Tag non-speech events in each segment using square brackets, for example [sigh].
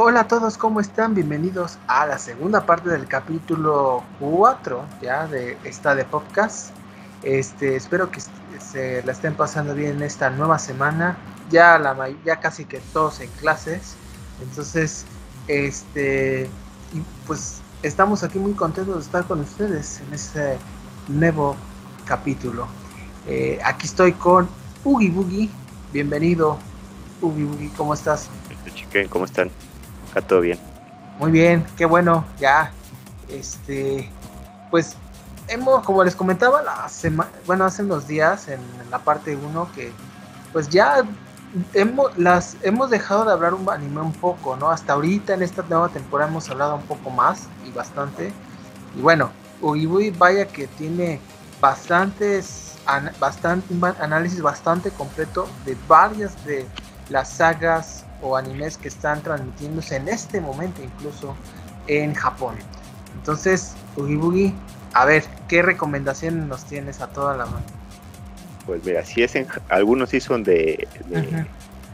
Hola, a todos, ¿cómo están? Bienvenidos a la segunda parte del capítulo 4 ya de esta de podcast. Este, espero que se la estén pasando bien esta nueva semana. Ya la ya casi que todos en clases. Entonces, este pues estamos aquí muy contentos de estar con ustedes en este nuevo capítulo. Eh, aquí estoy con Ugi Boogie. Bienvenido, Ugi Boogie, ¿cómo estás? Chiquen, ¿cómo están? Acá todo bien. Muy bien, qué bueno, ya. Este, pues hemos, como les comentaba la semana, bueno, hace unos días en la parte 1 que pues ya hemos, las, hemos dejado de hablar un anime un poco, ¿no? Hasta ahorita en esta nueva temporada hemos hablado un poco más y bastante. Y bueno, Uibui vaya que tiene bastantes, bastante, un análisis bastante completo de varias de las sagas o animes que están transmitiéndose en este momento incluso en Japón. Entonces, Ugi a ver, ¿qué recomendaciones nos tienes a toda la mano? Pues mira, si es en, algunos sí son de,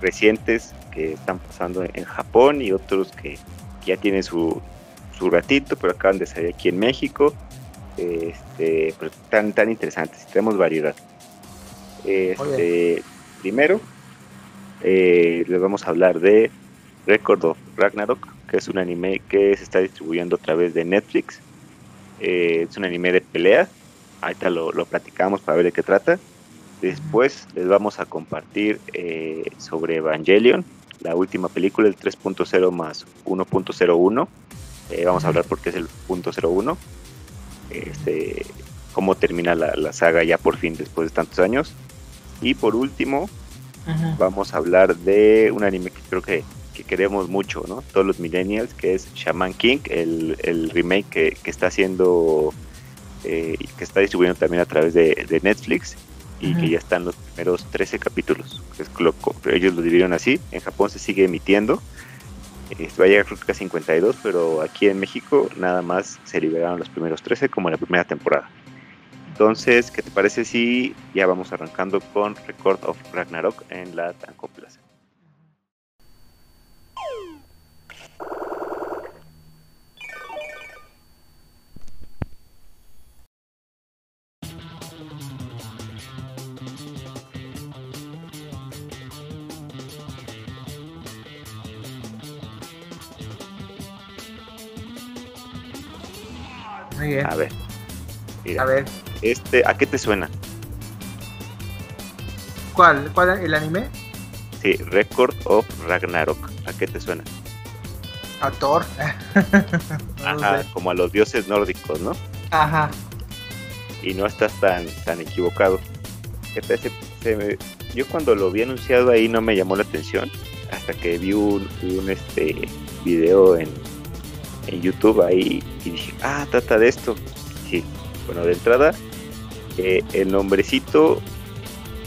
recientes que están pasando en Japón y otros que, ya tienen su, su ratito, pero acaban de salir aquí en México. Este, pero tan, tan interesantes, tenemos variedad. Este, primero, eh, les vamos a hablar de Record of Ragnarok, que es un anime que se está distribuyendo a través de Netflix. Eh, es un anime de pelea. Ahorita lo, lo, platicamos para ver de qué trata. Después les vamos a compartir eh, sobre Evangelion, la última película, el 3.0 más 1.01. vamos a hablar porque es el punto 01. Este, cómo termina la, la saga ya por fin después de tantos años. Y por último, vamos a hablar de un anime que creo que, queremos mucho, ¿no? Todos los millennials, que es Shaman King, el, remake que, está haciendo, eh, que está distribuyendo también a través de, Netflix y que ya están los primeros 13 capítulos. Es ellos lo dividieron así, en Japón se sigue emitiendo. Eh, va a llegar creo que a 52, pero aquí en México nada más se liberaron los primeros 13 como la primera temporada. Entonces, ¿qué te parece si ya vamos arrancando con Record of Ragnarok en la Tanco Plaza? A ver. a ver. Este, ¿A qué te suena? ¿Cuál? ¿Cuál el anime? Sí, Record of Ragnarok. ¿A qué te suena? A Thor. [laughs] Ajá, como a los dioses nórdicos, ¿no? Ajá. Y no estás tan, tan equivocado. yo cuando lo vi anunciado ahí no me llamó la atención. Hasta que vi un, un este video en, en YouTube ahí y dije, ah, trata de esto. Sí, bueno, de entrada el nombrecito,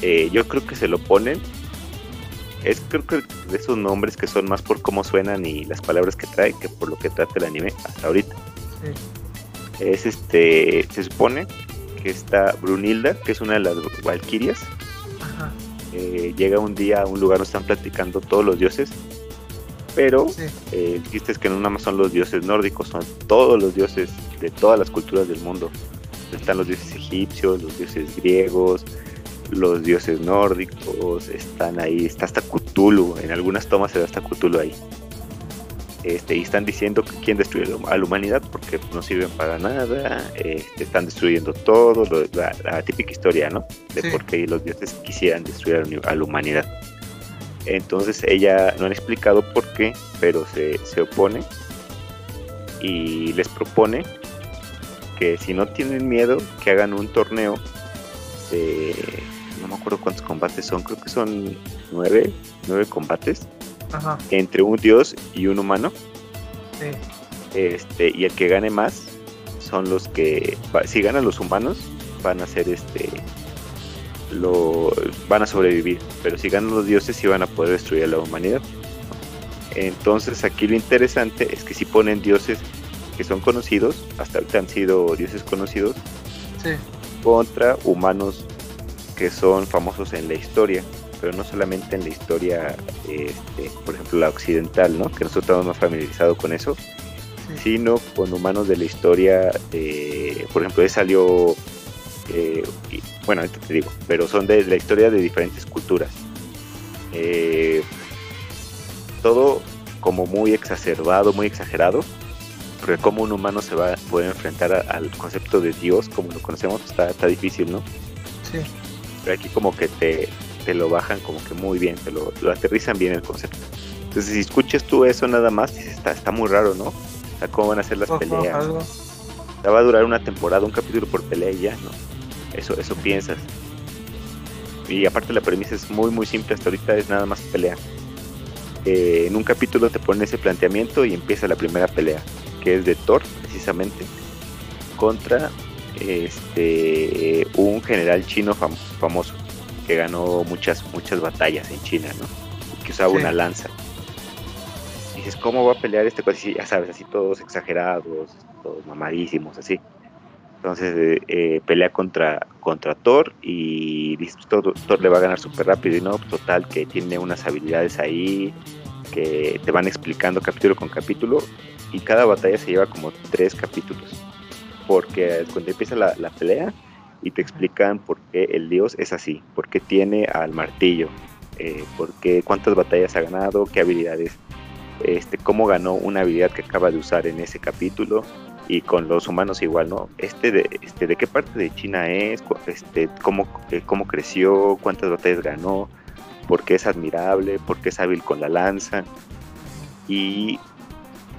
eh, yo creo que se lo ponen. Es creo que de esos nombres que son más por cómo suenan y las palabras que trae que por lo que trata el anime hasta ahorita. Es este, se supone que está Brunilda, que es una de las Valquirias. Eh, llega un día a un lugar donde están platicando todos los dioses, pero eh, el chiste es que no nada más son los dioses nórdicos, son todos los dioses de todas las culturas del mundo están los dioses egipcios, los dioses griegos, los dioses nórdicos, están ahí, está hasta Cthulhu, en algunas tomas se da hasta Cthulhu ahí. Este, y están diciendo que quieren destruir a la humanidad porque no sirven para nada, este, están destruyendo todo, la, típica historia, ¿no? De por qué los dioses quisieran destruir a la humanidad. Entonces ella no han explicado por qué, pero se, se opone y les propone que si no tienen miedo, que hagan un torneo de, no me acuerdo cuántos combates son, creo que son nueve, nueve combates entre un dios y un humano. Este, y el que gane más son los que, si ganan los humanos, van a ser este, lo, van a sobrevivir, pero si ganan los dioses, sí van a poder destruir a la humanidad. Entonces aquí lo interesante es que si ponen dioses que son conocidos, hasta ahorita han sido dioses conocidos, contra humanos que son famosos en la historia. pero no solamente en la historia, este, por ejemplo, la occidental, ¿no? Que nosotros estamos más familiarizados con eso, sino con humanos de la historia, de, por ejemplo, de salió, eh, bueno, ahorita te digo, pero son de la historia de diferentes culturas. Eh, todo como muy exacerbado, muy exagerado, porque como un humano se va a poder enfrentar al concepto de Dios como lo conocemos está, está difícil, ¿no? Sí. Pero aquí como que te, te lo bajan como que muy bien, te lo, aterrizan bien el concepto. Entonces si escuchas tú eso nada más, dices, está, está muy raro, ¿no? O sea, cómo van a ser las peleas. va a durar una temporada, un capítulo por pelea y ya, ¿no? Eso, eso piensas. Y aparte la premisa es muy muy simple, hasta ahorita es nada más pelea. Eh, en un capítulo te ponen ese planteamiento y empieza la primera pelea que es de Thor, precisamente, contra este un general chino famoso que ganó muchas muchas batallas en China, ¿no? Que usaba una lanza. Y dices, ¿cómo va a pelear este cosa? ya sabes, así todos exagerados, todos mamadísimos, así. Entonces eh, eh, pelea contra, contra Thor y Thor, Thor le va a ganar súper rápido y no, total, que tiene unas habilidades ahí que te van explicando capítulo con capítulo y cada batalla se lleva como tres capítulos. Porque cuando empieza la, pelea y te explican por qué el dios es así, por qué tiene al martillo, eh, por qué, cuántas batallas ha ganado, qué habilidades, este, cómo ganó una habilidad que acaba de usar en ese capítulo y con los humanos igual, ¿no? Este de, este, de qué parte de China es, este, cómo, eh, cómo creció, cuántas batallas ganó, por qué es admirable, por qué es hábil con la lanza. Y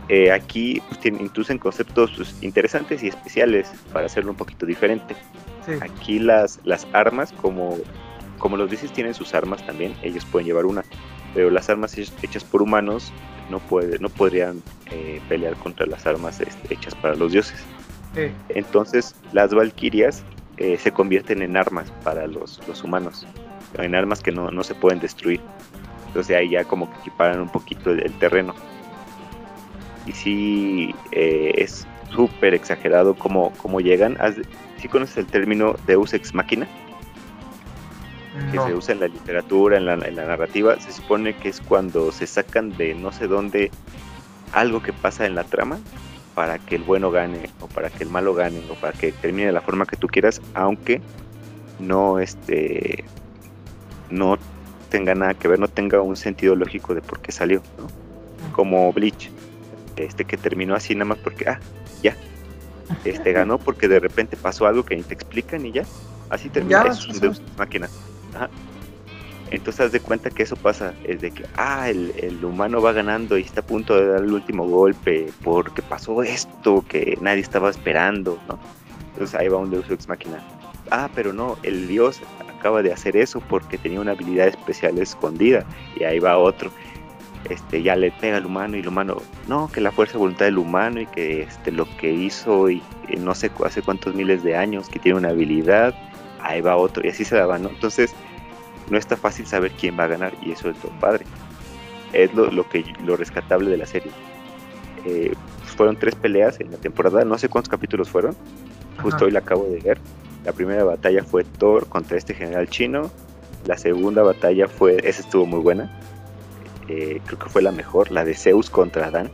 eh, aquí pues, introducen conceptos pues, interesantes y especiales para hacerlo un poquito diferente. Aquí las, las armas, como, como los dices, tienen sus armas también, ellos pueden llevar una, pero las armas hechas por humanos no, puede, no podrían eh, pelear contra las armas este, hechas para los dioses. Entonces las valquirias eh, se convierten en armas para los, los humanos, en armas que no, no, se pueden destruir. Entonces ahí ya como que equiparan un poquito el terreno y sí eh, es súper exagerado cómo, cómo llegan. ¿Sí conoces el término Deus ex machina? Que se usa en la literatura, en la, en la narrativa. Se supone que es cuando se sacan de no sé dónde algo que pasa en la trama para que el bueno gane o para que el malo gane o para que termine de la forma que tú quieras, aunque no este no tenga nada que ver, no tenga un sentido lógico de por qué salió, ¿no? Como Bleach este que terminó así nada más porque, ah, ya, [laughs] este ganó porque de repente pasó algo que ni te explican y ya, así termina, es un máquina. Entonces haz de cuenta que eso pasa, es de que, ah, el, el, humano va ganando y está a punto de dar el último golpe porque pasó esto que nadie estaba esperando, ¿no? Entonces ahí va un Deus Ex Máquina. Ah, pero no, el dios acaba de hacer eso porque tenía una habilidad especial escondida y ahí va otro este, ya le pega al humano y el humano, no, que la fuerza de voluntad del humano y que este, lo que hizo y, no sé hace cuántos miles de años, que tiene una habilidad, ahí va otro y así se va, ¿no? Entonces no está fácil saber quién va a ganar y eso es lo padre. Es lo, lo que, lo rescatable de la serie. Eh, fueron tres peleas en la temporada, no sé cuántos capítulos fueron, justo hoy la acabo de ver. La primera batalla fue Thor contra este general chino. La segunda batalla fue, esa estuvo muy buena, eh, creo que fue la mejor, la de Zeus contra Adán.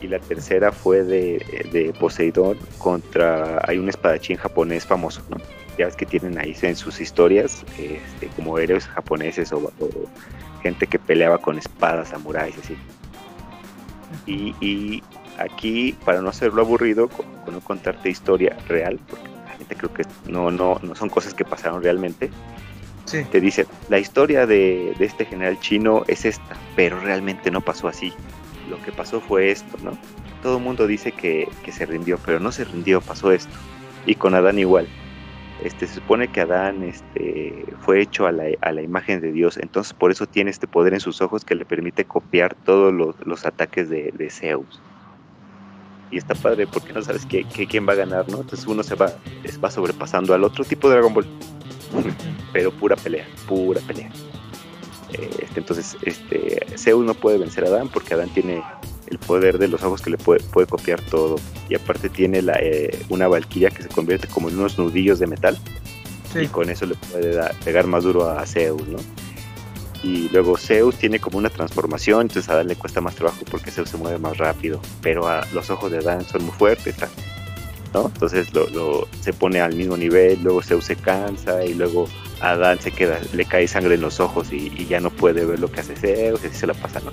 Y la tercera fue de, Poseidón contra. Hay un espadachín japonés famoso, ¿no? Ya ves que tienen ahí en sus historias este, como héroes japoneses o, gente que peleaba con espadas, samuráis, así. Y, aquí, para no hacerlo aburrido, con, no contarte historia real, porque la gente creo que no, no, no son cosas que pasaron realmente, te dice, la historia de, este general chino es esta, pero realmente no pasó así. Lo que pasó fue esto, ¿no? Todo mundo dice que, se rindió, pero no se rindió, pasó esto. Y con Adán igual. Este, se supone que Adán este, fue hecho a la, imagen de Dios, entonces por eso tiene este poder en sus ojos que le permite copiar todos los, ataques de, Zeus. Y está padre porque no sabes qué, quién va a ganar, ¿no? Entonces uno se va, va sobrepasando al otro tipo de Dragon Ball pero pura pelea, pura pelea. Este, entonces, este, Zeus no puede vencer a Adán porque Adán tiene el poder de los ojos que le puede, puede copiar todo. Y aparte tiene la, eh, una valquiria que se convierte como en unos nudillos de metal y con eso le puede pegar más duro a Zeus, ¿no? Y luego Zeus tiene como una transformación, entonces a Adán le cuesta más trabajo porque Zeus se mueve más rápido, pero a los ojos de Adán son muy fuertes, ¿no? Entonces lo, se pone al mismo nivel, luego Zeus se cansa y luego Adán se queda, le cae sangre en los ojos y, ya no puede ver lo que hace Zeus y así se la pasa, ¿no?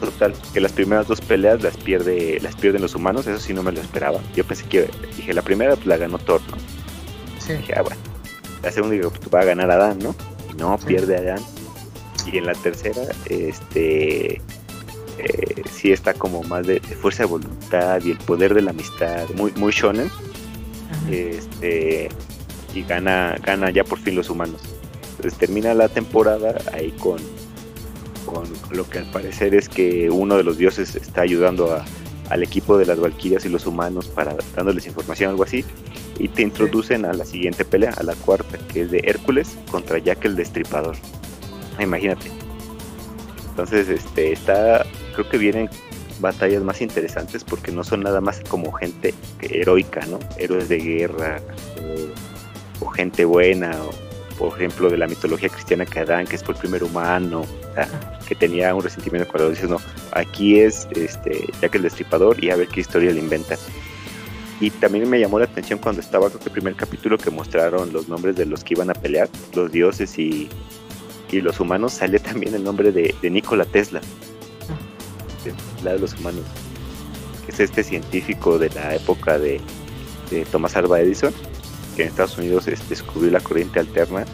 Total, que las primeras dos peleas las pierde, las pierden los humanos, eso sí no me lo esperaba. Yo pensé que, dije, la primera pues, la ganó Thor, ¿no? Sí. Dije, ah, bueno. La segunda digo, pues va a ganar Adán, ¿no? Y no, pierde Adán. Y en la tercera, este, eh, sí está como más de, fuerza de voluntad y el poder de la amistad, muy, muy shonen. Este, y gana, gana ya por fin los humanos. Entonces termina la temporada ahí con con lo que al parecer es que uno de los dioses está ayudando al equipo de las Valquirias y los humanos para dándoles información, algo así, y te introducen a la siguiente pelea, a la cuarta, que es de Hércules contra Jack el Destripador. Imagínate. Entonces, este, está, creo que vienen batallas más interesantes porque no son nada más como gente heroica, ¿no? Héroes de guerra o, o gente buena o por ejemplo, de la mitología cristiana que Adán, que es por el primer humano, que tenía un resentimiento cuando dices, no, aquí es este, ya que el destripador y a ver qué historia le inventa. Y también me llamó la atención cuando estaba, creo que el primer capítulo que mostraron los nombres de los que iban a pelear, los dioses y, y los humanos, sale también el nombre de, Nikola Tesla, la de los humanos, que es este científico de la época de, de Thomas Alva Edison en Estados Unidos descubrió la corriente alterna.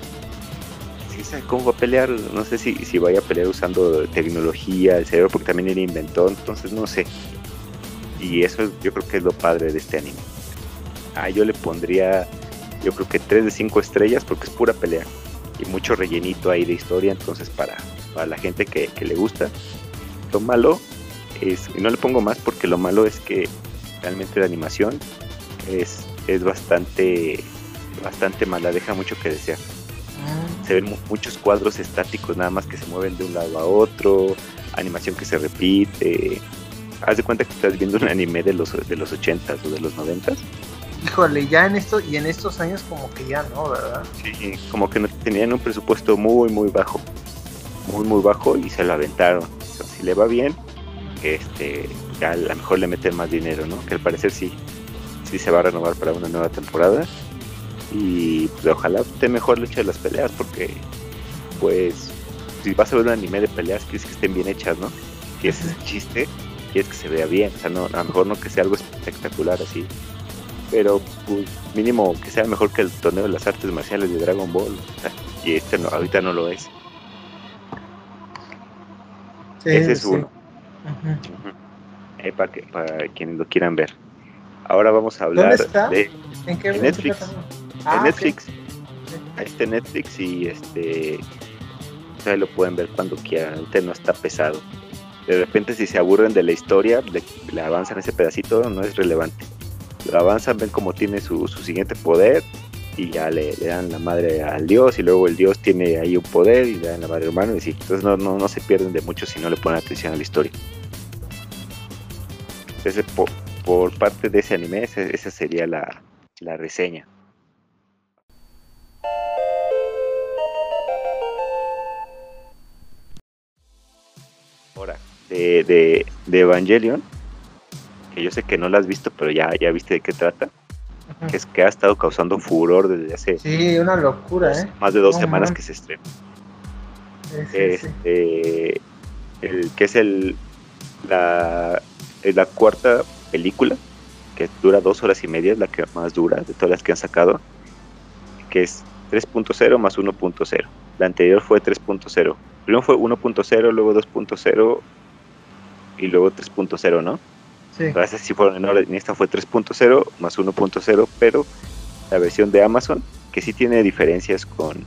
Sí sabe cómo va a pelear, no sé si, si vaya a pelear usando tecnología, el cerebro, porque también él inventó, entonces no sé. Y eso yo creo que es lo padre de este anime. Ah, yo le pondría, yo creo que 3 de 5 estrellas porque es pura pelea y mucho rellenito ahí de historia, entonces para, para la gente que, que le gusta. Lo malo es, y no le pongo más porque lo malo es que realmente la animación es, es bastante bastante mala, deja mucho que desear. Ah. Se ven muchos cuadros estáticos nada más que se mueven de un lado a otro, animación que se repite. Haz de cuenta que estás viendo un anime de los de los 80 o de los 90 Híjole, ya en esto y en estos años como que ya no, ¿verdad? Sí, como que no tenían un presupuesto muy muy bajo. Muy muy bajo y se lo aventaron. si le va bien, este ya a lo mejor le meten más dinero, ¿no? Que al parecer sí sí se va a renovar para una nueva temporada. Y pues ojalá esté mejor hecha de las peleas porque pues si vas a ver un anime de peleas quieres que estén bien hechas no si es el chiste quieres que se vea bien. O sea no a lo mejor no que sea algo espectacular así pero pues mínimo que sea mejor que el torneo de las artes marciales de Dragon Ball y este no ahorita no lo es. Ese es uno eh, para, que, para quienes lo quieran ver. Ahora vamos a hablar de ¿En, qué Netflix. Ah, Netflix. Este Netflix y este o lo pueden ver cuando quieran, este no está pesado. De repente si se aburren de la historia, le, avanzan ese pedacito, no es relevante. Lo avanzan, ven cómo tiene su, siguiente poder y ya le, dan la madre al dios y luego el dios tiene ahí un poder y le dan la madre hermano y sí, entonces no, no, se pierden de mucho si no le ponen atención a la historia. Entonces por, parte de ese anime esa, sería la, la reseña. de, Evangelion, que yo sé que no la has visto, pero ya, ya viste de qué trata. Que es que ha estado causando furor desde hace. Sí, una locura, ¿eh? Más de dos semanas que se estrena. este, el, que es el la, la cuarta película, que dura dos horas y media, es la que más dura de todas las que han sacado, que es 3.0 más 1.0. La anterior fue 3.0. Primero fue 1.0, luego 2.0 y luego 3.0, ¿no? Sí. Sí fueron en orden. Esta fue 3.0 más 1.0, pero la versión de Amazon, que sí tiene diferencias con,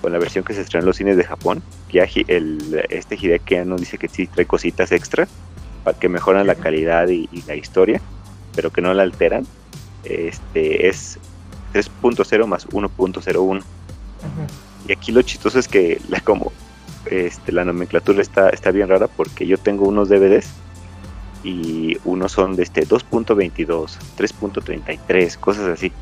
con la versión que se estrenó en los cines de Japón. Ya el, este Hideaki nos dice que sí trae cositas extra para que mejoran la calidad y, la historia, pero que no la alteran. Este es 3.0 más 1.01. Y aquí lo chistoso es que la como este, la nomenclatura está, está bien rara porque yo tengo unos DVDs y unos son de este 2.22, 3.33, cosas así.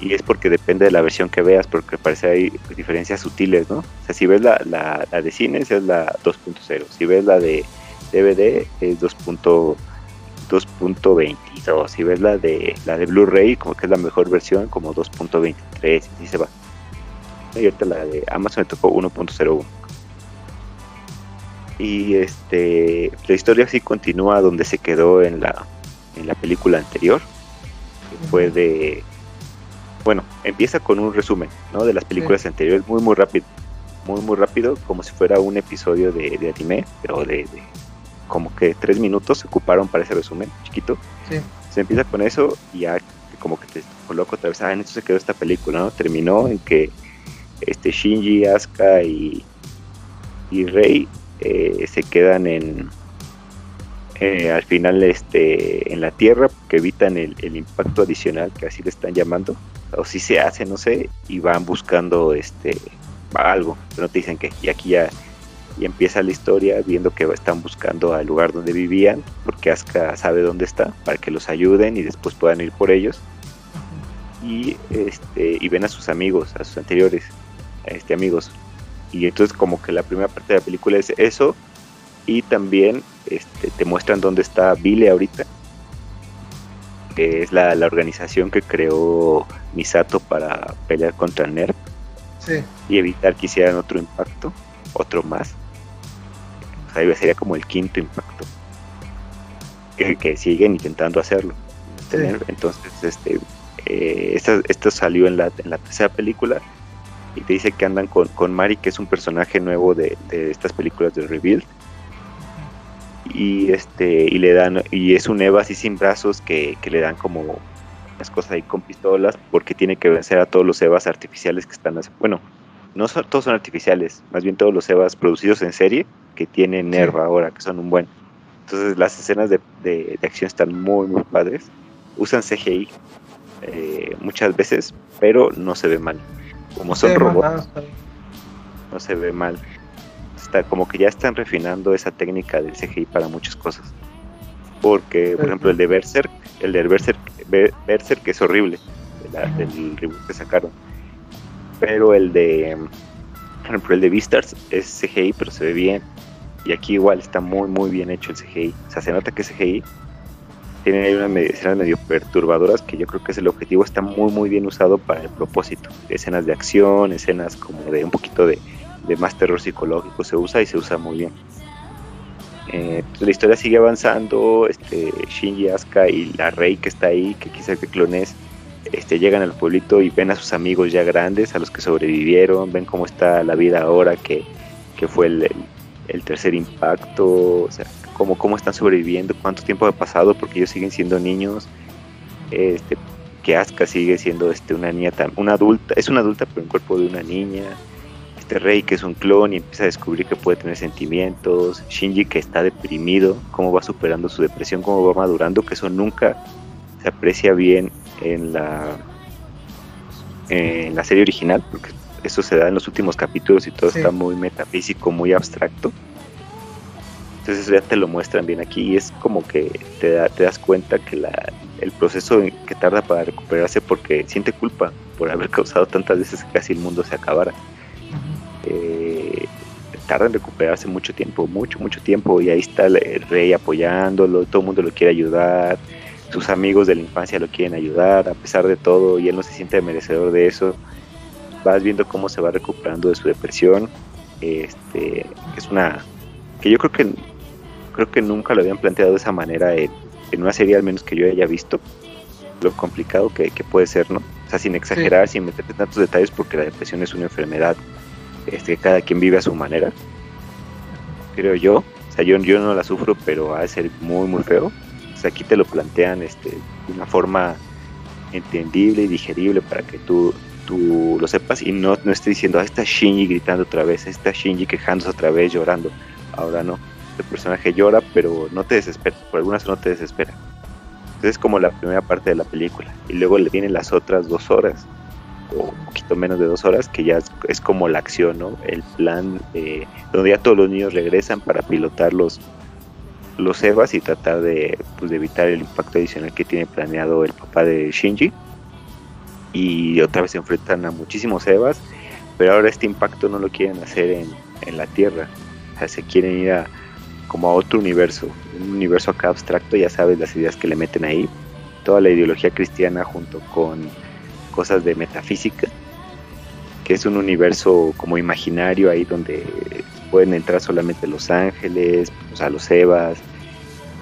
y es porque depende de la versión que veas, porque parece hay diferencias sutiles, ¿no? O sea, si ves la, la, de cines es la 2.0, si ves la de DVD es 2.22, si ves la de la de Blu-ray, como que es la mejor versión, como 2.23, y se va. Y ahorita la de Amazon me tocó 1.01. Y este la historia sí continúa donde se quedó en la, en la película anterior, que fue de bueno, empieza con un resumen, ¿no? De las películas anteriores, muy, muy rápido. Muy, muy rápido, como si fuera un episodio de, anime, pero de, como que tres minutos se ocuparon para ese resumen, chiquito. Sí. Se empieza con eso y ya como que te coloco otra vez, ah, en esto se quedó esta película, ¿no? Terminó en que este Shinji, Asuka y, y Rei eh, se quedan en, eh, al final este en la tierra que evitan el, impacto adicional que así le están llamando o si se hace, no sé, y van buscando este algo, no te dicen que, y aquí ya, y empieza la historia viendo que están buscando al lugar donde vivían, porque Asuka sabe dónde está, para que los ayuden y después puedan ir por ellos. Y este, y ven a sus amigos, a sus anteriores este amigos. Y entonces como que la primera parte de la película es eso, y también este, te muestran dónde está Billy ahorita, que es la, organización que creó Misato para pelear contra NERP y evitar que hicieran otro impacto, otro más. O sea, sería como el quinto impacto. Que, siguen intentando hacerlo. Entonces, este, eh, esto, salió en la, en la tercera película y te dice que andan con, con Mari, que es un personaje nuevo de, de estas películas de Rebuild. Y este y le dan y es un Eva así sin brazos que, le dan como las cosas ahí con pistolas porque tiene que vencer a todos los Evas artificiales que están bueno no son, todos son artificiales más bien todos los Evas producidos en serie que tienen Nerva ahora que son un buen. Entonces las escenas de, de, acción están muy muy padres. Usan CGI eh, muchas veces pero no se ve mal como son robots no se ve mal como que ya están refinando esa técnica del CGI para muchas cosas. Porque, por ejemplo, el de Berserk, el de Berserk, Berserk que es horrible, del reboot que sacaron. Pero el de, por ejemplo, el de Beastars es CGI, pero se ve bien. Y aquí igual está muy, muy bien hecho el CGI. O sea, se nota que CGI tiene unas escenas medio perturbadoras que yo creo que es el objetivo. Está muy, muy bien usado para el propósito. Escenas de acción, escenas como de un poquito de de más terror psicológico se usa y se usa muy bien. Eh, la historia sigue avanzando, este, Shinji, Asuka y la Rey que está ahí, que quizás que clones, este, llegan al pueblito y ven a sus amigos ya grandes, a los que sobrevivieron, ven cómo está la vida ahora que, fue el, tercer impacto, o sea, cómo, cómo están sobreviviendo, cuánto tiempo ha pasado, porque ellos siguen siendo niños, este, que Asuka sigue siendo este, una niña, una adulta, es una adulta pero en cuerpo de una niña, este rey que es un clon y empieza a descubrir que puede tener sentimientos, Shinji que está deprimido, cómo va superando su depresión, cómo va madurando, que eso nunca se aprecia bien en la en la serie original, porque eso se da en los últimos capítulos y todo está muy metafísico, muy abstracto. Entonces ya te lo muestran bien aquí y es como que te, te das cuenta que la, el proceso que tarda para recuperarse porque siente culpa por haber causado tantas veces que casi el mundo se acabara eh, tarda en recuperarse mucho tiempo, mucho, mucho tiempo, y ahí está el, rey apoyándolo, todo el mundo lo quiere ayudar, sus amigos de la infancia lo quieren ayudar, a pesar de todo, y él no se siente merecedor de eso. Vas viendo cómo se va recuperando de su depresión. Este, es una que yo creo que creo que nunca lo habían planteado de esa manera en, una serie al menos que yo haya visto lo complicado que, puede ser, ¿no? O sea, sin exagerar, sin meterte tantos detalles porque la depresión es una enfermedad este, cada quien vive a su manera, creo yo. O sea, yo, yo no la sufro, pero ha de ser muy, muy feo. O sea, aquí te lo plantean este, de una forma entendible y digerible para que tú, tú lo sepas y no, no esté diciendo, ah, está Shinji gritando otra vez, está Shinji quejándose otra vez, llorando. Ahora no, el personaje llora, pero no te desespera, por algunas no te desespera. Entonces es como la primera parte de la película y luego le vienen las otras dos horas un poquito menos de dos horas, que ya es, como la acción, ¿no? El plan eh, donde ya todos los niños regresan para pilotar los, los Evas y tratar de, pues, de evitar el impacto adicional que tiene planeado el papá de Shinji. Y otra vez se enfrentan a muchísimos Evas, pero ahora este impacto no lo quieren hacer en, en la Tierra, se quieren ir a como a otro universo, un universo acá abstracto, ya sabes las ideas que le meten ahí, toda la ideología cristiana junto con cosas de metafísica, que es un universo como imaginario ahí donde pueden entrar solamente los ángeles, o sea, los Evas,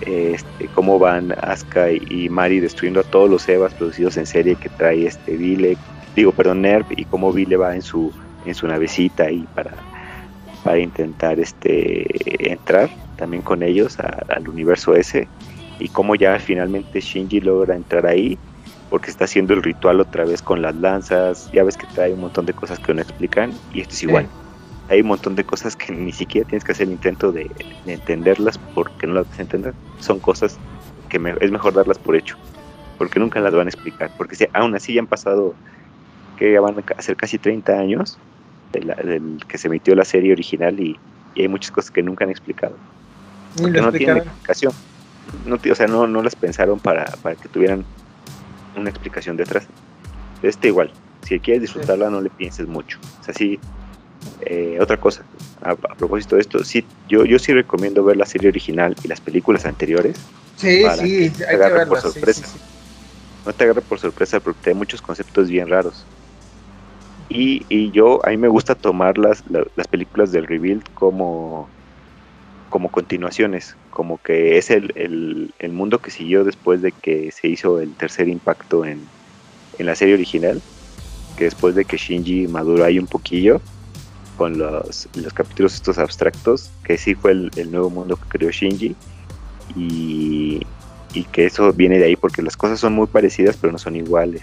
este, cómo van Asuka y, Mari destruyendo a todos los Evas producidos en serie que trae este Vile, digo, perdón, Nerv, y cómo Vile va en su, en su navecita ahí para, para intentar este, entrar también con ellos al universo ese, y cómo ya finalmente Shinji logra entrar ahí porque está haciendo el ritual otra vez con las lanzas, ya ves que trae un montón de cosas que no explican y esto es igual. Hay un montón de cosas que ni siquiera tienes que hacer el intento de, entenderlas porque no las vas a entender. Son cosas que es mejor darlas por hecho, porque nunca las van a explicar. Porque si, aún así ya han pasado, que ya van a ser casi 30 años del que se emitió la serie original y, hay muchas cosas que nunca han explicado. Porque no tienen explicación. No, o sea, no, no las pensaron para, para que tuvieran una explicación detrás. Este igual, si quieres disfrutarla no le pienses mucho. O sea, sí, eh, otra cosa, a, propósito de esto, sí, yo, yo sí recomiendo ver la serie original y las películas anteriores. Sí, sí, hay que verlas, por sorpresa. no te agarre por sorpresa porque hay muchos conceptos bien raros. Y, y yo, a mí me gusta tomar las, las películas del Rebuild como como continuaciones, como que es el, el, mundo que siguió después de que se hizo el tercer impacto en, en, la serie original, que después de que Shinji maduró ahí un poquillo con los, los capítulos estos abstractos, que sí fue el, nuevo mundo que creó Shinji, y, y, que eso viene de ahí porque las cosas son muy parecidas pero no son iguales.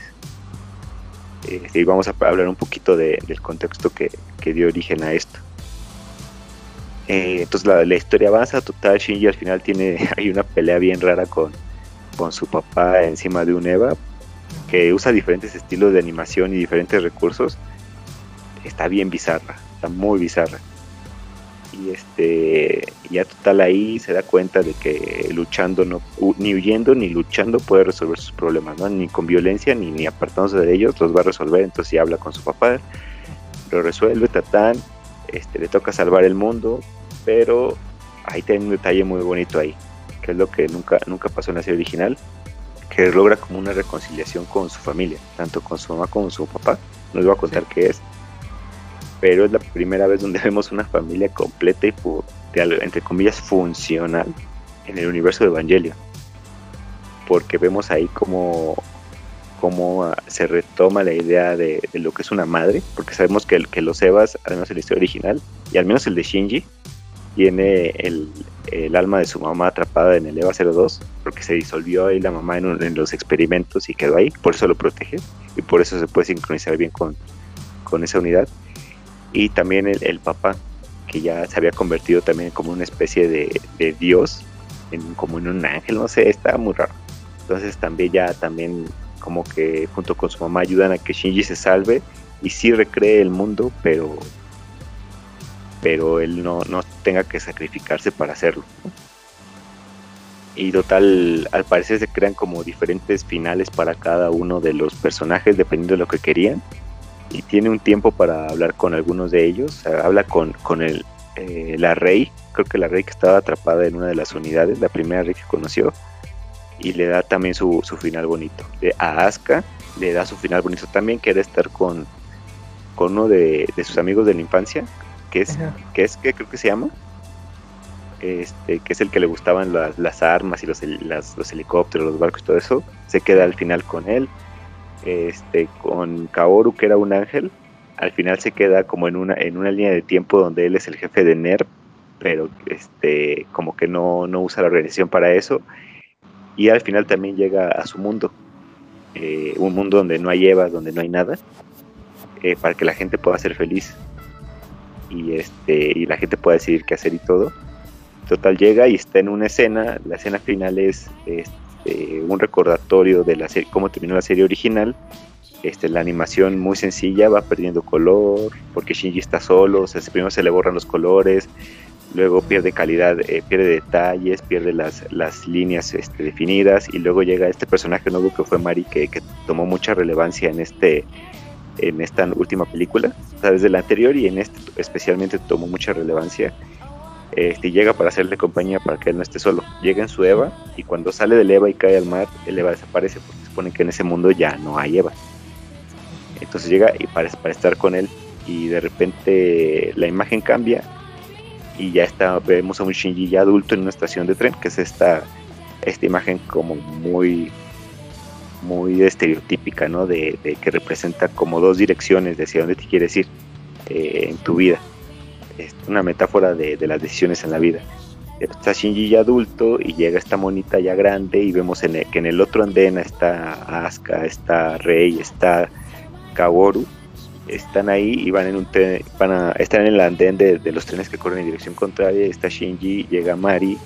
y vamos a hablar un poquito de, del contexto que, que dio origen a esto. Eh, entonces la, historia avanza, total, Shinji al final tiene [laughs] hay una pelea bien rara con, con su papá encima de un Eva, que usa diferentes estilos de animación y diferentes recursos. Está bien bizarra, está muy bizarra. Y este ya total ahí se da cuenta de que luchando no, ni huyendo ni luchando puede resolver sus problemas, ¿no? Ni con violencia ni, ni apartándose de ellos los va a resolver. Entonces ya habla con su papá, lo resuelve, Tatán, este, le toca salvar el mundo, pero ahí tiene un detalle muy bonito ahí, que es lo que nunca, nunca pasó en la serie original, que logra como una reconciliación con su familia, tanto con su mamá como su papá. No les voy a contar qué es, pero es la primera vez donde [laughs] vemos una familia completa y, entre comillas, funcional en el universo de Evangelio. Porque vemos ahí cómo ah, se retoma la idea de, lo que es una madre, porque sabemos que, que los Evas, además de la historia original, y al menos el de Shinji, tiene el, alma de su mamá atrapada en el EVA 02, porque se disolvió ahí la mamá en, los experimentos y quedó ahí, por eso lo protege y por eso se puede sincronizar bien con, con esa unidad. Y también el, papá, que ya se había convertido también como una especie de, dios, en, como en un ángel, no sé, está muy raro. Entonces también ya también como que junto con su mamá ayudan a que Shinji se salve y sí recree el mundo, pero pero él no, no tenga que sacrificarse para hacerlo. Y total, al parecer se crean como diferentes finales para cada uno de los personajes dependiendo de lo que querían. Y tiene un tiempo para hablar con algunos de ellos. habla con, con el, eh, la rey, creo que la rey que estaba atrapada en una de las unidades, la primera rey que conoció. Y le da también su, su final bonito. De, a Asuka le da su final bonito también, que era estar con, con uno de, de sus amigos de la infancia, que es, que es que creo que se llama, este, que es el que le gustaban las, las armas y los, los helicópteros, los barcos y todo eso, se queda al final con él. Este, con Kaoru, que era un ángel, al final se queda como en una, en una línea de tiempo donde él es el jefe de NERV, pero este, como que no, no usa la organización para eso. Y al final también llega a su mundo, eh, un mundo donde no hay Evas, donde no hay nada, eh, para que la gente pueda ser feliz y este y la gente puede decidir qué hacer y todo. Total llega y está en una escena, la escena final es este, un recordatorio de la serie, cómo terminó la serie original. Este, la animación muy sencilla va perdiendo color porque Shinji está solo, o sea, primero se le borran los colores, luego pierde calidad, eh, pierde detalles, pierde las, las líneas este, definidas y luego llega este personaje nuevo que fue Mari que, que, tomó mucha relevancia en este en esta última película, o sea, desde la anterior y en este especialmente tomó mucha relevancia. Este, llega para hacerle compañía para que él no esté solo. Llega en su Eva y cuando sale del Eva y cae al mar, el Eva desaparece porque se supone que en ese mundo ya no hay Eva. Entonces llega y para, para estar con él y de repente la imagen cambia y ya está, vemos a un Shinji ya adulto en una estación de tren, que es esta, esta imagen como muy muy estereotípica, ¿no? De, que representa como dos direcciones de hacia dónde te quieres ir eh, en tu vida. Es una metáfora de, las decisiones en la vida. Está Shinji ya adulto y llega esta monita ya grande y vemos en que en el otro andén está Asuka, está Rey, está Kaworu están ahí y van en un tren, van a, están en el andén de, los trenes que corren en dirección contraria, está Shinji, llega Mari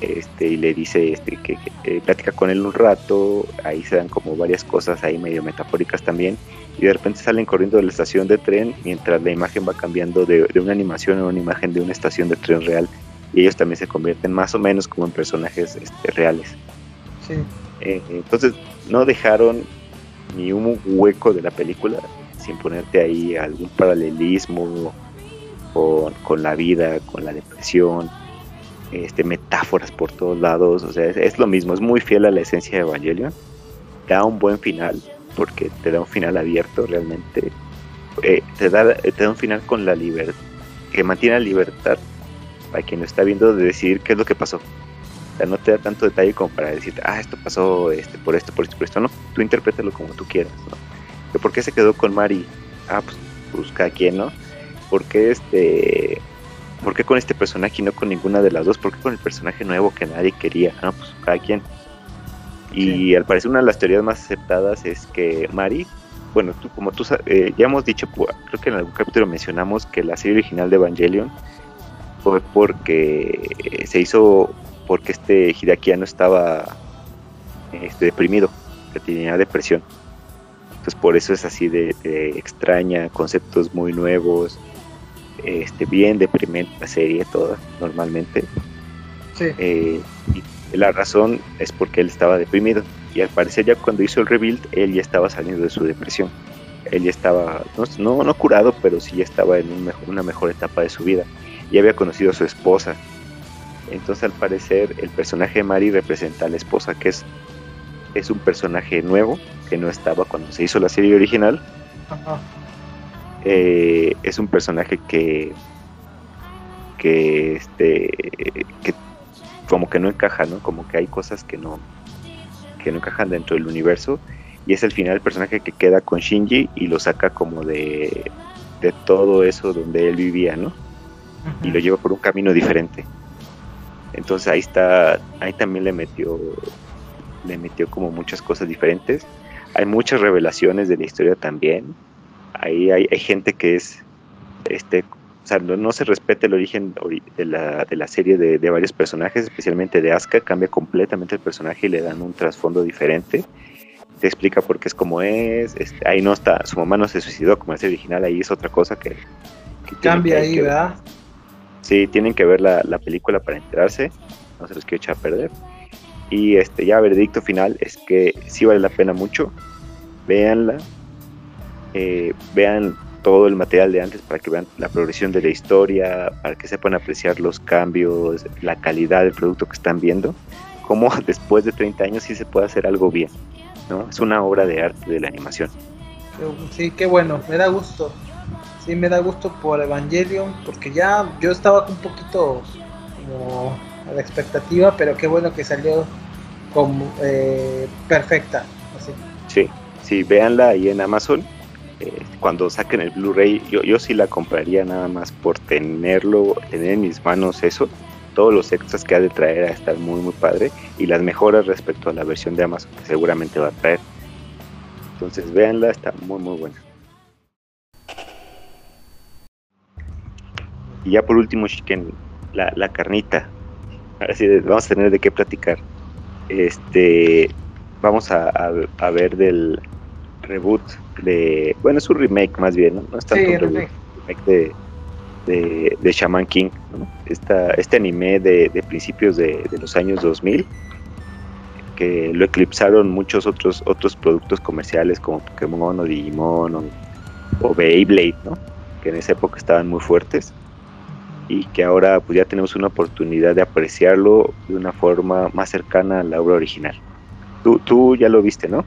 este, y le dice este, que, eh, platica con él un rato, ahí se dan como varias cosas ahí medio metafóricas también, y de repente salen corriendo de la estación de tren mientras la imagen va cambiando de, una animación a una imagen de una estación de tren real, y ellos también se convierten más o menos como en personajes este, reales. Eh, entonces no dejaron ni un hueco de la película, sin ponerte ahí algún paralelismo con, la vida, con la depresión, este, metáforas por todos lados, o sea, es, lo mismo, es muy fiel a la esencia de Evangelion, da un buen final, porque te da un final abierto realmente, eh, te, da, te da un final con la libertad, que mantiene la libertad para quien lo está viendo de decidir qué es lo que pasó. O sea, no te da tanto detalle como para decirte, ah, esto pasó este, por esto, por esto, por esto, no, tú interprétalo como tú quieras, ¿no? ¿Por qué se quedó con Mari? Ah, pues, pues cada quien, ¿no? ¿Por qué este... ¿Por qué con este personaje y no con ninguna de las dos? ¿Por qué con el personaje nuevo que nadie quería? Ah, pues cada quien. Y al parecer una de las teorías más aceptadas es que Mari, bueno, tú, como tú eh, ya hemos dicho, creo que en algún capítulo mencionamos que la serie original de Evangelion fue porque se hizo porque este Hideaki estaba este, deprimido, que tenía depresión. Por eso es así de, extraña, conceptos muy nuevos, este, bien deprimente la serie toda, normalmente. Eh, y la razón es porque él estaba deprimido y al parecer ya cuando hizo el rebuild él ya estaba saliendo de su depresión. Él ya estaba, no, no, curado, pero sí ya estaba en una mejor etapa de su vida. Y había conocido a su esposa. Entonces al parecer el personaje de Mari representa a la esposa, que es, es un personaje nuevo, que no estaba cuando se hizo la serie original. Eh, es un personaje que que este que como que no encaja, ¿no? Como que hay cosas que no que no encajan dentro del universo y es el final el personaje que queda con Shinji y lo saca como de de todo eso donde él vivía, ¿no? Y lo lleva por un camino diferente. Entonces ahí está, ahí también le metió le metió como muchas cosas diferentes hay muchas revelaciones de la historia también. Ahí hay, gente que es, este, sea, no, se respeta el origen de la, de la serie de, varios personajes, especialmente de Asuka, cambia completamente el personaje y le dan un trasfondo diferente. Te explica por qué es como es, este, ahí no está, su mamá no se suicidó como es original, ahí es otra cosa que... Cambia ahí, ¿verdad? Sí, tienen que ver la, la película para enterarse, no se los quiero echar a perder. Y este ya veredicto final es que sí vale la pena mucho. Véanla. Eh, vean todo el material de antes para que vean la progresión de la historia, para que sepan apreciar los cambios, la calidad del producto que están viendo. Cómo [laughs] después de 30 años sí se puede hacer algo bien. ¿no? Es una obra de arte de la animación. Sí, qué bueno, me da gusto. Sí, me da gusto por Evangelion, porque ya yo estaba un poquito como a la expectativa, pero qué bueno que salió como eh, perfecta. Así. Sí, sí, véanla ahí en Amazon. Eh, cuando saquen el Blu-ray, yo, yo sí la compraría nada más por tenerlo, tener en mis manos eso. Todos los extras que ha de traer a estar muy, muy padre. Y las mejoras respecto a la versión de Amazon que seguramente va a traer. Entonces, véanla, está muy, muy buena. Y ya por último, Shiken, la, la carnita. Ahora sí, vamos a tener de qué platicar. Este, vamos a, a, ver del reboot de, bueno, es un remake más bien, ¿no? es tanto un remake, de, de, de Shaman King, este anime de, principios de, los años 2000, que lo eclipsaron muchos otros, otros productos comerciales como Pokémon o Digimon o, o Beyblade, ¿no? que en esa época estaban muy fuertes y que ahora pues ya tenemos una oportunidad de apreciarlo de una forma más cercana a la obra original. Tú, tú ya lo viste, ¿no?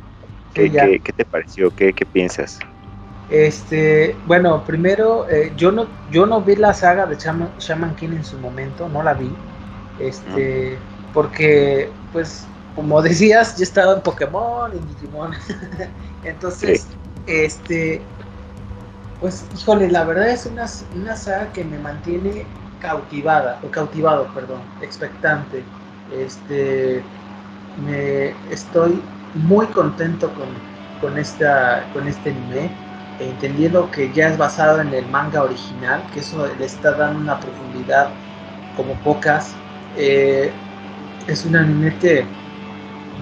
¿Qué, ¿qué, te pareció? ¿Qué, ¿Qué, piensas? Este, bueno, primero, eh, yo no, yo no vi la saga de Shaman, King en su momento, no la vi, este, porque, pues, como [laughs] decías, yo estaba en Pokémon, en Digimon, [laughs] entonces, este, pues, híjole, la verdad es una, una saga que me mantiene cautivada, o cautivado, perdón, expectante, este, me estoy muy contento con, con, esta, con este anime, entendiendo que ya es basado en el manga original, que eso le está dando una profundidad como pocas. Eh, es un anime que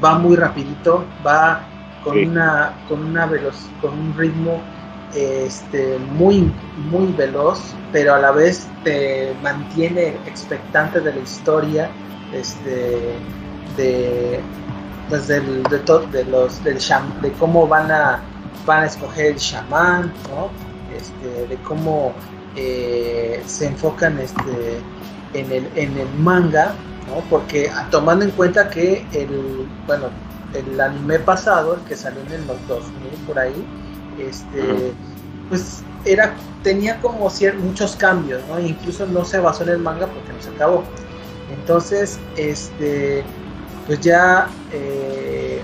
va muy rapidito, va con una con una veloz, con un ritmo este muy muy veloz, pero a la vez te mantiene expectante de la historia, este de pues del, de, de los del de cómo van a van a escoger el chamán, ¿no? Este, de cómo eh, se enfocan este, en, el, en el manga, ¿no? Porque tomando en cuenta que el, bueno, el anime pasado, el que salió en los 2000 por ahí, este, pues era, tenía como muchos cambios, ¿no? incluso no se basó en el manga porque no se acabó. Entonces, este, pues ya eh,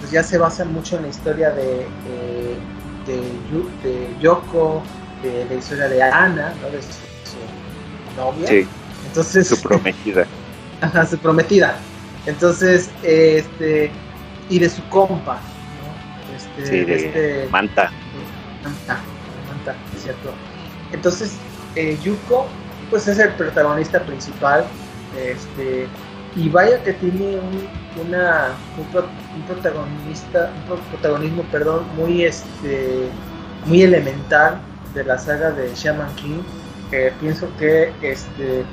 pues ya se basa mucho en la historia de, eh, de, Yoko, de la historia de Ana, ¿no? de su, novia. Sí. Entonces, su prometida. [laughs] Ajá, su prometida. Entonces, este, y de su compa, ¿no? Este, sí, de este, Manta. Manta, Manta, es cierto. Entonces, eh, Yuko, pues es el protagonista principal, este, y vaya que tiene un, una, un, protagonista, un protagonismo, perdón, muy este, muy elemental de la saga de Shaman King. pienso que este,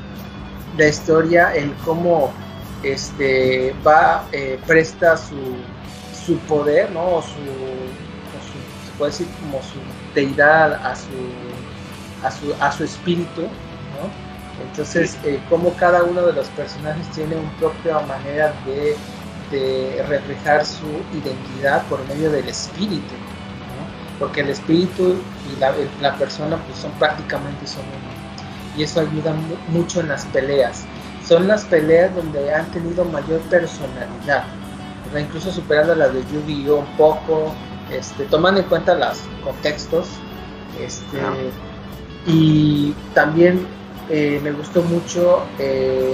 la historia, el cómo este, va, eh, presta su, su poder, ¿no? O su, se puede decir como su deidad a su, a su, a su espíritu, entonces, eh, como cada uno de los personajes tiene una propia manera de, reflejar su identidad por medio del espíritu, porque el espíritu y la, persona pues son prácticamente son uno. Y eso ayuda mucho en las peleas. Son las peleas donde han tenido mayor personalidad, incluso superando las de Yu-Gi-Oh un poco, este, tomando en cuenta los contextos. Este, Y también eh, me gustó mucho eh,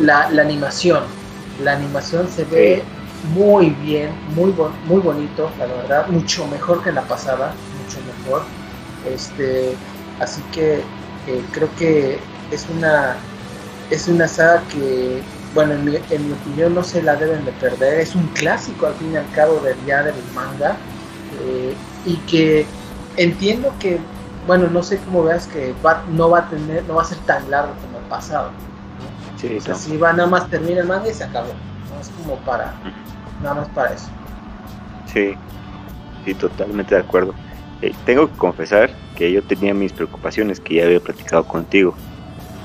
la, animación. La animación se ve muy bien, muy, muy bonito, la verdad, mucho mejor que la pasada, mucho mejor. Este, así que eh, creo que es una, es una saga que, bueno, en mi, en mi, opinión no se la deben de perder. Es un clásico al fin y al cabo del día del manga y que entiendo que bueno, no sé cómo veas que va, no va a tener, no va a ser tan largo como el pasado. Sí, o sea, si va nada más termina el manga y se acabó. No es como para, nada más para eso. Sí, sí, totalmente de acuerdo. Eh, tengo que confesar que yo tenía mis preocupaciones que ya había platicado contigo.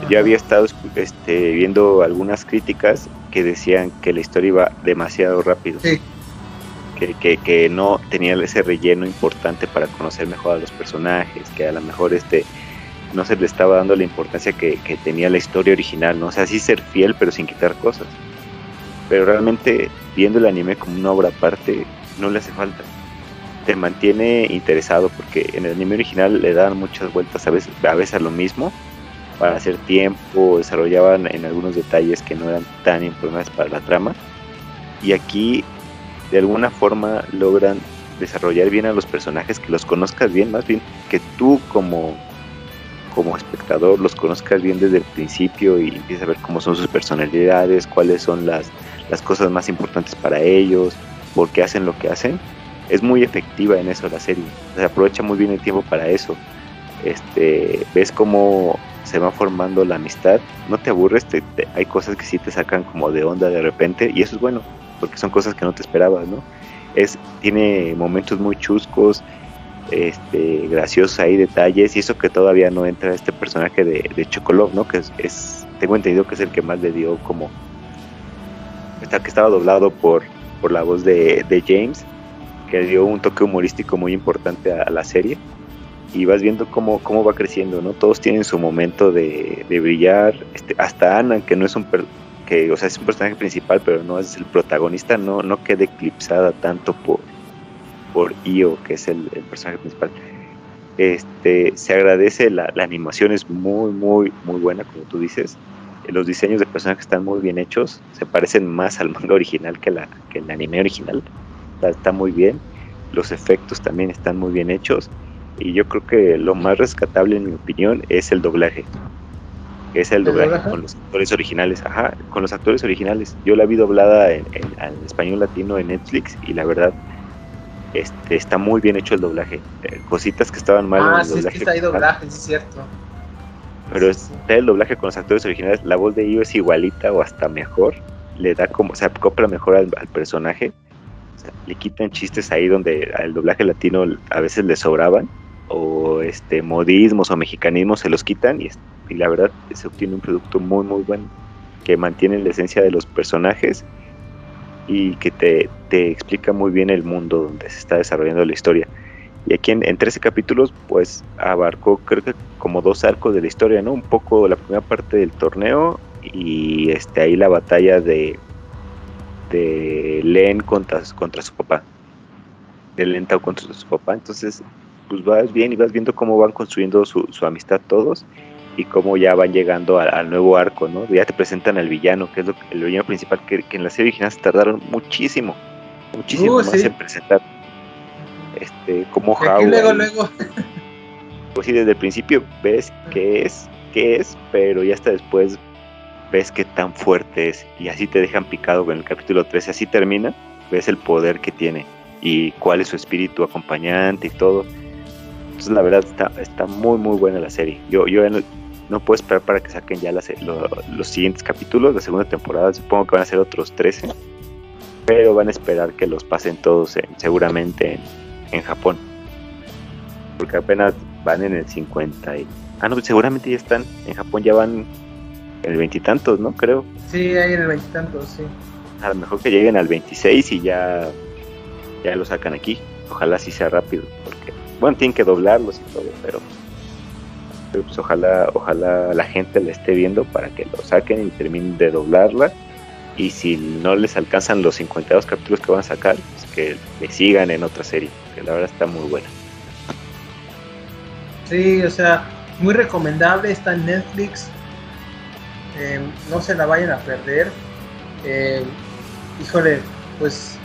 Yo había estado este, viendo algunas críticas que decían que la historia iba demasiado rápido. Sí que, no tenía ese relleno importante para conocer mejor a los personajes, que a lo mejor este no se le estaba dando la importancia que, tenía la historia original, ¿no? O sea, sí ser fiel pero sin quitar cosas. Pero realmente viendo el anime como una obra aparte no le hace falta. Te mantiene interesado porque en el anime original le daban muchas vueltas a veces, a veces a lo mismo para hacer tiempo, desarrollaban en algunos detalles que no eran tan importantes para la trama. Y aquí de alguna forma logran desarrollar bien a los personajes, que los conozcas bien, más bien que tú como, como espectador los conozcas bien desde el principio y empieces a ver cómo son sus personalidades, cuáles son las, las cosas más importantes para ellos, por qué hacen lo que hacen. Es muy efectiva en eso la serie, se aprovecha muy bien el tiempo para eso. este, ves cómo se va formando la amistad, no te aburres, hay cosas que sí te sacan como de onda de repente y eso es bueno, porque son cosas que no te esperabas, ¿no? Es, tiene momentos muy chuscos, este, graciosos ahí, detalles, y eso que todavía no entra este personaje de, de Chocolov, ¿no? Que es, tengo entendido que es el que más le dio como, está, que estaba doblado por, por la voz de, de James, que dio un toque humorístico muy importante a, la serie y vas viendo cómo, cómo va creciendo, ¿no? Todos tienen su momento de, de brillar, este, hasta Ana, que no es un que, o sea, es un personaje principal, pero no es el protagonista, no, no queda eclipsada tanto por, por Io, que es el, personaje principal. Este, se agradece, la, la, animación es muy, muy, muy buena, como tú dices. Los diseños de personajes están muy bien hechos, se parecen más al manga original que, la, que el anime original está, muy bien, los efectos también están muy bien hechos y yo creo que lo más rescatable en mi opinión es el doblaje. Es el, doblaje, con los actores originales, ajá, con los actores originales. Yo la vi doblada en, español latino en Netflix y la verdad este, está muy bien hecho el doblaje. Eh, cositas que estaban mal ah, en el sí, doblaje. Es que está ahí doblaje, es cierto. Pero está el doblaje con los actores originales. La voz de ellos es igualita o hasta mejor. Le da como, se acopla mejor al personaje le quitan chistes ahí donde al doblaje latino a veces le sobraban, o este modismos o mexicanismos se los quitan y, la verdad se obtiene un producto muy muy bueno que mantiene la esencia de los personajes y que te, te explica muy bien el mundo donde se está desarrollando la historia. Y aquí en, en, 13 capítulos, pues abarcó creo que como dos arcos de la historia, ¿no? Un poco la primera parte del torneo y este ahí la batalla de, de Len contra, contra su papá. De Len contra su papá. Entonces, pues vas bien y vas viendo cómo van construyendo su, amistad todos y cómo ya van llegando al, nuevo arco, ¿no? Ya te presentan al villano, que es lo, el villano principal, que, en la serie original se tardaron muchísimo, muchísimo uh, más en presentar. Este, como How. luego, luego. [laughs] Pues sí, desde el principio ves qué es, qué es, pero ya hasta después ves qué tan fuerte es y así te dejan picado en el capítulo 13, así termina, ves el poder que tiene y cuál es su espíritu acompañante y todo. Entonces la verdad está, está muy muy buena la serie. Yo, yo no, puedo esperar para que saquen ya los siguientes capítulos, la segunda temporada, supongo que van a ser otros 13, pero van a esperar que los pasen todos seguramente en, en, Japón. Porque apenas van en el 50 y... Ah, no, seguramente ya están. En Japón ya van el veintitantos, ¿no? Creo. Sí, ahí en el veintitantos, sí. A lo mejor que lleguen al 26 y ya, ya lo sacan aquí. Ojalá sí sea rápido, bueno, tienen que doblarlos y todo, pero, pues ojalá, ojalá la gente la esté viendo para que lo saquen y terminen de doblarla. Y si no les alcanzan los 52 capítulos que van a sacar, pues que le sigan en otra serie, que la verdad está muy buena. Sí, o sea, muy recomendable, está en Netflix, eh, no se la vayan a perder. Eh, híjole, pues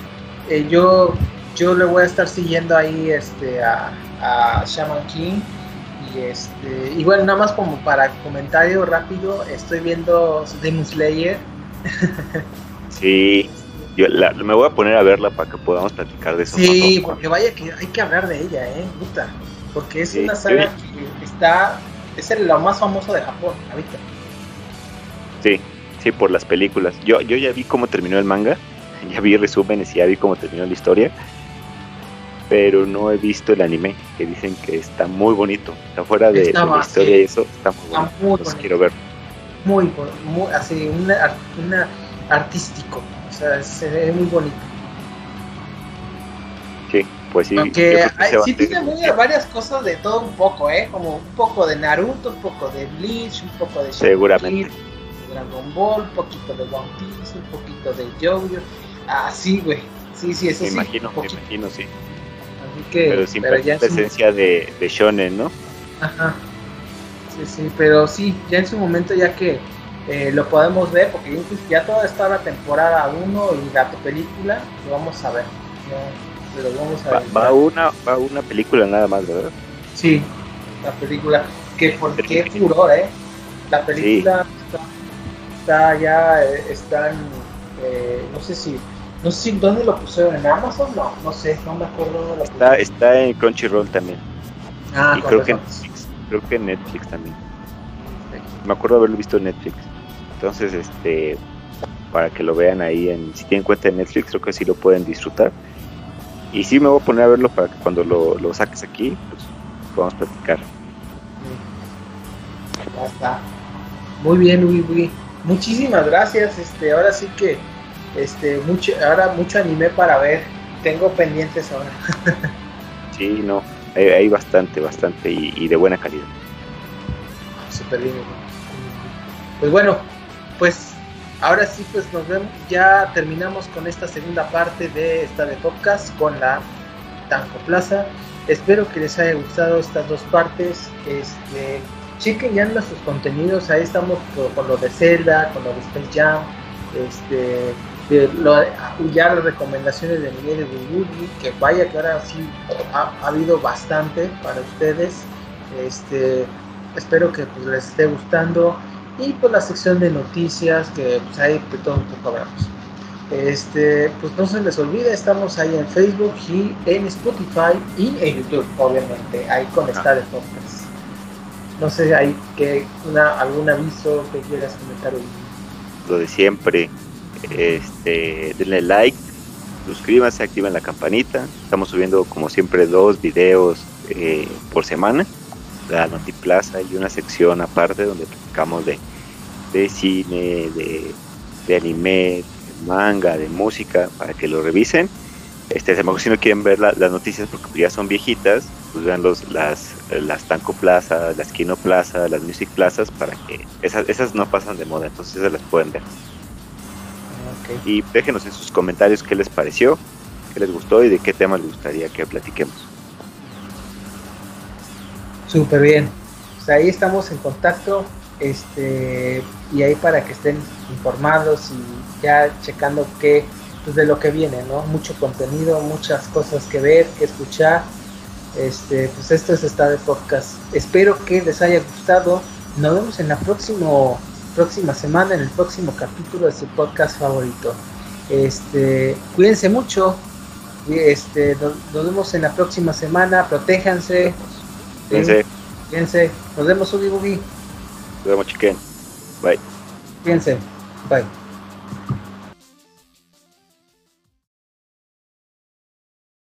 eh, yo, yo le voy a estar siguiendo ahí este, a, a Shaman King. Y, este, y bueno, nada más como para comentario rápido, estoy viendo Demon Slayer. [laughs] sí, yo me voy a poner a verla para que podamos platicar de eso. Sí, porque vaya que hay que hablar de ella, ¿eh? Puta. Porque es una saga que está, es el, lo más famoso de Japón ahorita. Sí, sí, por las películas. Yo, yo ya vi cómo terminó el manga, [laughs] ya vi resúmenes y ya vi cómo terminó la historia, pero no he visto el anime, que dicen que está muy bonito. Está fuera de, la historia y eso, está muy está bonito. Muy quiero ver. Muy, muy así, una, una artístico, o sea, se ve muy bonito. Sí, pues sí. Aunque sí tiene varias cosas de todo un poco, ¿eh? Como un poco de Naruto, un poco de Bleach, un poco de Seguramente. Dragon Ball, un poquito de One Piece, un poquito de Jojo. Ah, sí, güey. Sí, sí, eso me sí. Imagino, me imagino, sí. Así que, pero siempre pero ya presencia de, de shonen, ¿no? Ajá. Sí, sí, pero sí, ya en su momento ya que eh, lo podemos ver, porque ya toda está la temporada 1 y la película, lo vamos a ver. pero vamos a va, ver. Va una, va una película nada más, ¿verdad? Sí, la película. Que por qué furor, ¿eh? La película está ya, eh, están, eh, no sé si, no sé si dónde lo pusieron, en Amazon, no, no sé, no me acuerdo. está, está en Crunchyroll también. Ah, y creo que, en Netflix, creo que en Netflix también. Me acuerdo haberlo visto en Netflix. Entonces, este, para que lo vean ahí, en, si tienen cuenta de Netflix, creo que sí lo pueden disfrutar. Y sí me voy a poner a verlo para que cuando lo, lo saques aquí, pues podamos platicar. Ya está. Muy bien, Luis. Muchísimas gracias. Este, ahora sí que, este, mucho, ahora mucho animé para ver. Tengo pendientes ahora. [laughs] sí, no, hay, bastante, bastante y, de buena calidad. Súper bien. Pues bueno, pues ahora sí, pues nos vemos. Ya terminamos con esta segunda parte de esta de podcast con la Tanco Plaza. Espero que les haya gustado estas dos partes. Este, chequen ya nuestros contenidos, ahí estamos con, lo de Zelda, con lo de Space Jam, este, ya las recomendaciones de Miguel de Woody, que vaya que ahora sí ha, habido bastante para ustedes, este, espero que pues, les esté gustando y por pues, la sección de noticias que pues ahí de todo un poco hablamos. Este, pues no se les olvide, estamos ahí en Facebook y en Spotify y en YouTube, obviamente, ahí con Star Podcast. No sé, hay que una, algún aviso que quieras comentar hoy. Lo de siempre, este, denle like, suscríbanse, activen la campanita. Estamos subiendo como siempre dos videos eh, por semana, la Notiplaza y una sección aparte donde platicamos de, de cine, de, de anime, de manga, de música, para que lo revisen. Este, si no quieren ver las noticias porque ya son viejitas, pues vean los, las, las Tanco Plaza, las Kino Plaza, las Music Plazas, para que esas, esas no pasan de moda, entonces esas las pueden ver. Y déjenos en sus comentarios qué les pareció, qué les gustó y de qué tema les gustaría que platiquemos. Súper bien. Pues ahí estamos en contacto este y ahí para que estén informados y ya checando qué pues de lo que viene, ¿no? Mucho contenido, muchas cosas que ver, que escuchar. Este, pues esto es esta de podcast. Espero que les haya gustado. Nos vemos en la próximo, próxima semana, en el próximo capítulo de su podcast favorito. Este, cuídense mucho. Este, nos, vemos en la próxima semana. Protéjanse. Cuídense. Cuídense. Nos vemos, Ubi Bubi. Nos vemos, chiquen. Bye. Cuídense. Bye.